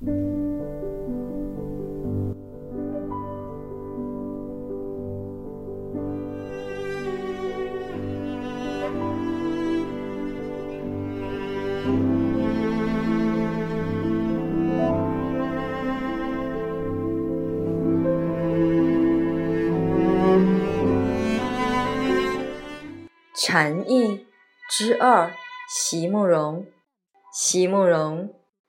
禅意之二：席慕容。席慕容，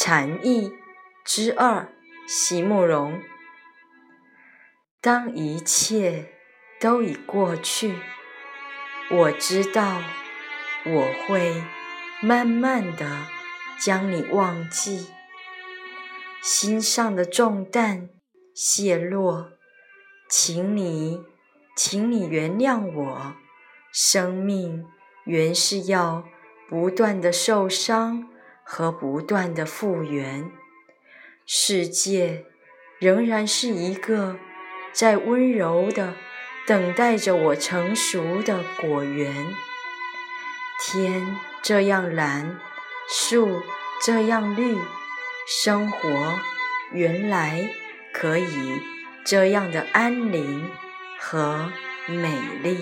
禅意之二：席慕容。当一切都已过去，我知道我会慢慢的将你忘记，心上的重担卸落。请你，请你原谅我。生命原是要不断的受伤和不断的复原。世界仍然是一个在温柔的等待着我成熟的果园。天这样蓝，树这样绿，生活原来可以。这样的安宁和美丽。